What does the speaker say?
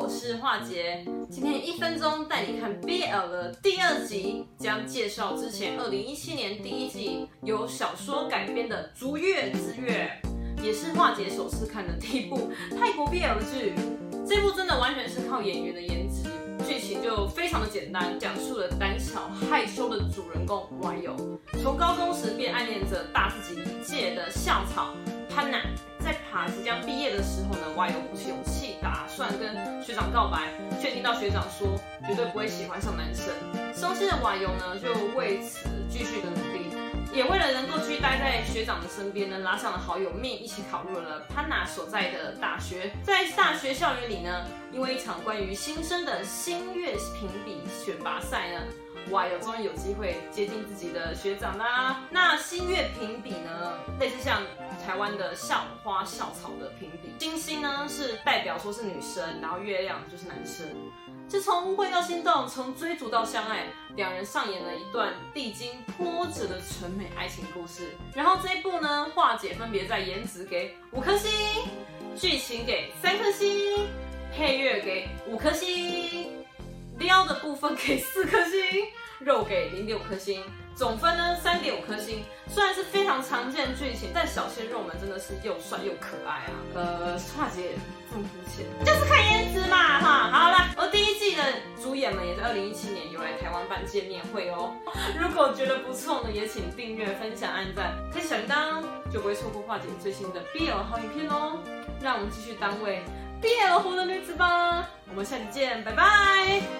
我是樺姐，今天一分钟带你看 BL 的第二集，将介绍之前二零一七年第一季由小说改编的《逐月之月》，也是樺姐首次看的第一部泰国 BL 剧。这部真的完全是靠演员的颜值，剧情就非常的简单，讲述了胆小害羞的主人公 YO，从高中时便暗恋着大自己一届的校草潘娜。的时候呢，YO 鼓起勇气，打算跟学长告白，却听到学长说绝对不会喜欢上男生。伤心的 YO 呢，就为此继续的努力，也为了能够继续待在学长的身边呢，拉上了好友命，一起考入了潘娜所在的大学。在大学校园里呢，因为一场关于新生的新月评比选拔赛呢 y 有终于有机会接近自己的学长啦。那新月评比呢，类似像。台湾的校花校草的评比，星星呢是代表说是女生，然后月亮就是男生。就从误会到心动，从追逐到相爱，两人上演了一段历经波折的纯美爱情故事。然后这一部呢，樺姐分别在颜值给五颗星，剧情给三颗星，配乐给五颗星，撩的部分给四颗星，肉给零点五颗星。总分呢，三点五颗星，虽然是非常常见的剧情，但小鲜肉们真的是又帅又可爱啊！呃，樺姐这么肤浅，就是看颜值嘛哈。好了，而第一季的主演们也在二零一七年有来台湾办见面会哦。如果觉得不错呢，也请订阅、分享、按赞，开小铃铛，就不会错过樺姐最新的 BL 好影片哦。让我们继续当为 BL 活的女子吧。我们下期见，拜拜。